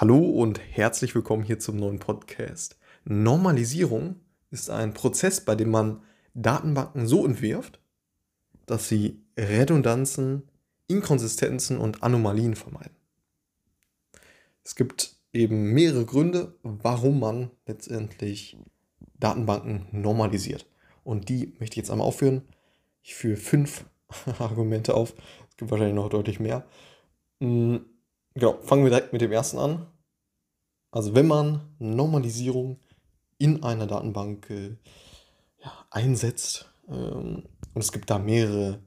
Hallo und herzlich willkommen hier zum neuen Podcast. Normalisierung ist ein Prozess, bei dem man Datenbanken so entwirft, dass sie Redundanzen, Inkonsistenzen und Anomalien vermeiden. Es gibt eben mehrere Gründe, warum man letztendlich Datenbanken normalisiert. Und die möchte ich jetzt einmal aufführen. Ich führe fünf Argumente auf. Es gibt wahrscheinlich noch deutlich mehr. Hm, genau, fangen wir direkt mit dem ersten an. Also wenn man Normalisierung in einer Datenbank äh, ja, einsetzt, ähm, und es gibt da mehrere,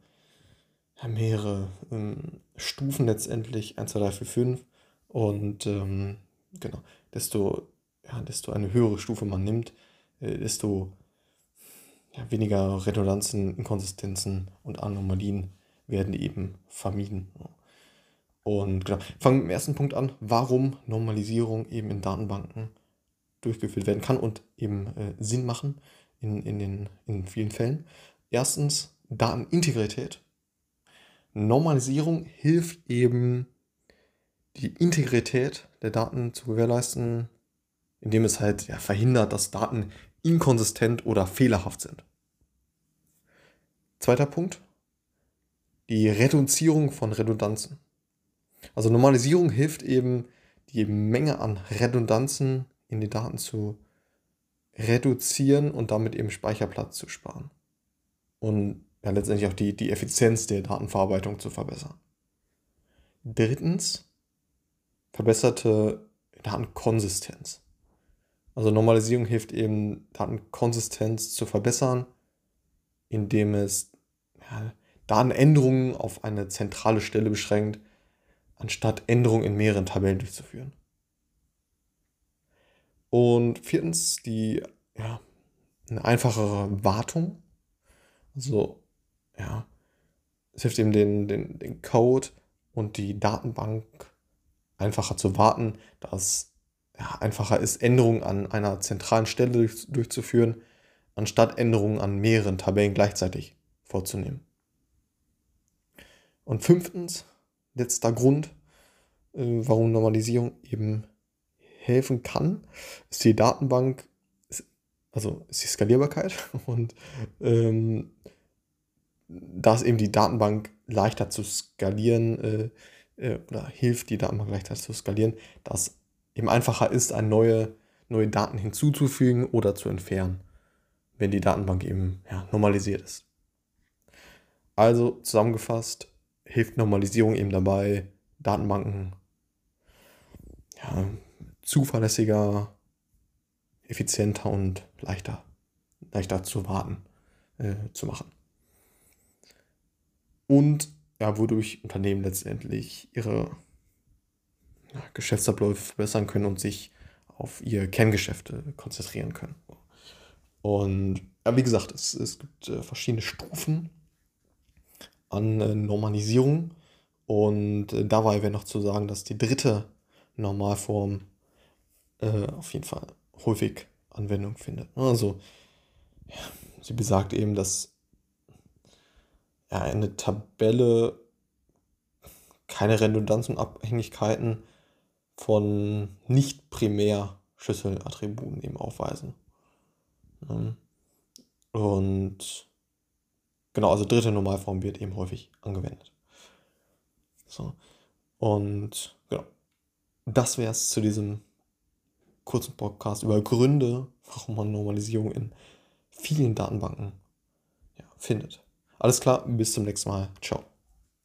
ja, mehrere ähm, Stufen letztendlich, 1, 2, 3, 4, 5, und ähm, genau, desto, ja, desto eine höhere Stufe man nimmt, äh, desto ja, weniger Redundanzen, Inkonsistenzen und Anomalien werden eben vermieden. Und genau, fangen wir mit dem ersten Punkt an, warum Normalisierung eben in Datenbanken durchgeführt werden kann und eben äh, Sinn machen in, in, den, in vielen Fällen. Erstens Datenintegrität. Normalisierung hilft eben, die Integrität der Daten zu gewährleisten, indem es halt ja, verhindert, dass Daten inkonsistent oder fehlerhaft sind. Zweiter Punkt, die Reduzierung von Redundanzen. Also Normalisierung hilft eben, die Menge an Redundanzen in den Daten zu reduzieren und damit eben Speicherplatz zu sparen. Und ja, letztendlich auch die, die Effizienz der Datenverarbeitung zu verbessern. Drittens, verbesserte Datenkonsistenz. Also Normalisierung hilft eben, Datenkonsistenz zu verbessern, indem es ja, Datenänderungen auf eine zentrale Stelle beschränkt anstatt Änderungen in mehreren Tabellen durchzuführen. Und viertens die, ja, eine einfachere Wartung. Also, ja, es hilft eben den, den, den Code und die Datenbank einfacher zu warten, da es ja, einfacher ist, Änderungen an einer zentralen Stelle durch, durchzuführen, anstatt Änderungen an mehreren Tabellen gleichzeitig vorzunehmen. Und fünftens, letzter Grund, äh, warum Normalisierung eben helfen kann, ist die Datenbank, also ist die Skalierbarkeit und ähm, da ist eben die Datenbank leichter zu skalieren äh, äh, oder hilft die Datenbank leichter zu skalieren, dass eben einfacher ist, eine neue, neue Daten hinzuzufügen oder zu entfernen, wenn die Datenbank eben ja, normalisiert ist. Also zusammengefasst, hilft Normalisierung eben dabei, Datenbanken ja, zuverlässiger, effizienter und leichter, leichter zu warten, äh, zu machen. Und ja, wodurch Unternehmen letztendlich ihre ja, Geschäftsabläufe verbessern können und sich auf ihr Kerngeschäfte konzentrieren können. Und ja, wie gesagt, es, es gibt äh, verschiedene Stufen an äh, Normalisierung. Und äh, dabei wäre noch zu sagen, dass die dritte Normalform äh, auf jeden Fall häufig Anwendung findet. Also, ja, sie besagt eben, dass ja, eine Tabelle keine Redundanzen und Abhängigkeiten von nicht primär Schlüsselattributen eben aufweisen. Und genau, also dritte Normalform wird eben häufig angewendet. So. Und genau. Das wäre es zu diesem kurzen Podcast über Gründe, warum man Normalisierung in vielen Datenbanken ja, findet. Alles klar, bis zum nächsten Mal. Ciao.